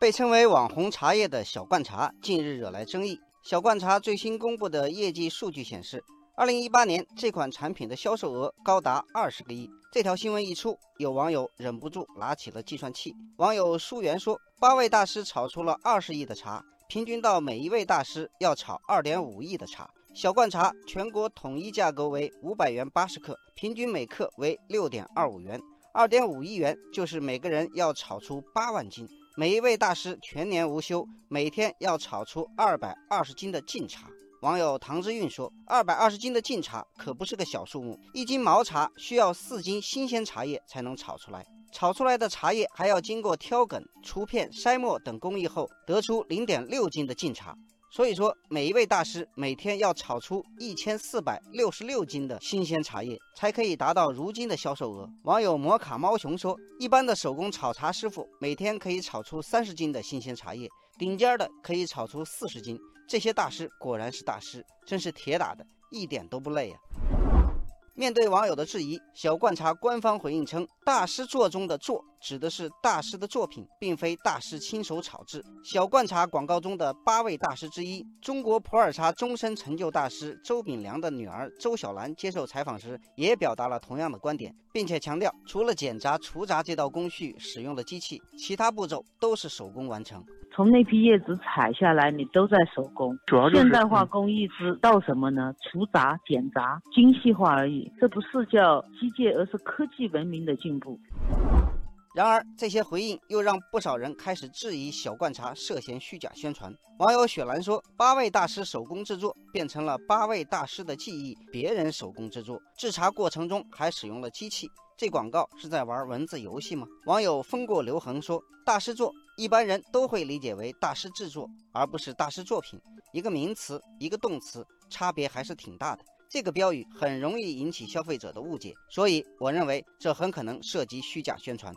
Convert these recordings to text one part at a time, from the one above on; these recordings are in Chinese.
被称为网红茶叶的小罐茶近日惹来争议。小罐茶最新公布的业绩数据显示，二零一八年这款产品的销售额高达二十个亿。这条新闻一出，有网友忍不住拿起了计算器。网友舒源说：“八位大师炒出了二十亿的茶，平均到每一位大师要炒二点五亿的茶。小罐茶全国统一价格为五百元八十克，平均每克为六点二五元。二点五亿元就是每个人要炒出八万斤。”每一位大师全年无休，每天要炒出二百二十斤的净茶。网友唐之韵说：“二百二十斤的净茶可不是个小数目，一斤毛茶需要四斤新鲜茶叶才能炒出来。炒出来的茶叶还要经过挑梗、除片、筛沫等工艺后，得出零点六斤的净茶。”所以说，每一位大师每天要炒出一千四百六十六斤的新鲜茶叶，才可以达到如今的销售额。网友摩卡猫熊说：“一般的手工炒茶师傅每天可以炒出三十斤的新鲜茶叶，顶尖的可以炒出四十斤。这些大师果然是大师，真是铁打的，一点都不累啊！”面对网友的质疑，小罐茶官方回应称：“大师作中的作指的是大师的作品，并非大师亲手炒制。”小罐茶广告中的八位大师之一，中国普洱茶终身成就大师周炳良的女儿周小兰接受采访时，也表达了同样的观点，并且强调，除了剪杂、除杂这道工序使用的机器，其他步骤都是手工完成。从那批叶子采下来，你都在手工。主要现代化工艺之到什么呢？除杂、减杂，精细化而已。这不是叫机械，而是科技文明的进步。然而，这些回应又让不少人开始质疑小罐茶涉嫌虚假宣传。网友雪兰说：“八位大师手工制作变成了八位大师的技艺，别人手工制作，制茶过程中还使用了机器，这广告是在玩文字游戏吗？”网友风过留痕说：“大师作。”一般人都会理解为大师制作，而不是大师作品。一个名词，一个动词，差别还是挺大的。这个标语很容易引起消费者的误解，所以我认为这很可能涉及虚假宣传。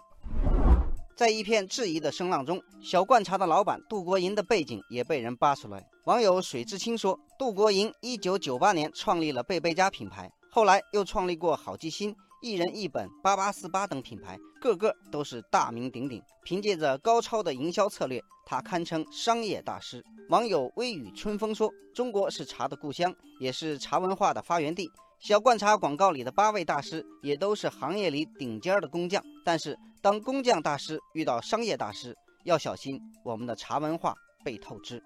在一片质疑的声浪中，小罐茶的老板杜国营的背景也被人扒出来。网友水知青说，杜国营一九九八年创立了贝贝家品牌，后来又创立过好记星。一人一本、八八四八等品牌，个个都是大名鼎鼎。凭借着高超的营销策略，他堪称商业大师。网友微雨春风说：“中国是茶的故乡，也是茶文化的发源地。小罐茶广告里的八位大师，也都是行业里顶尖的工匠。但是，当工匠大师遇到商业大师，要小心我们的茶文化被透支。”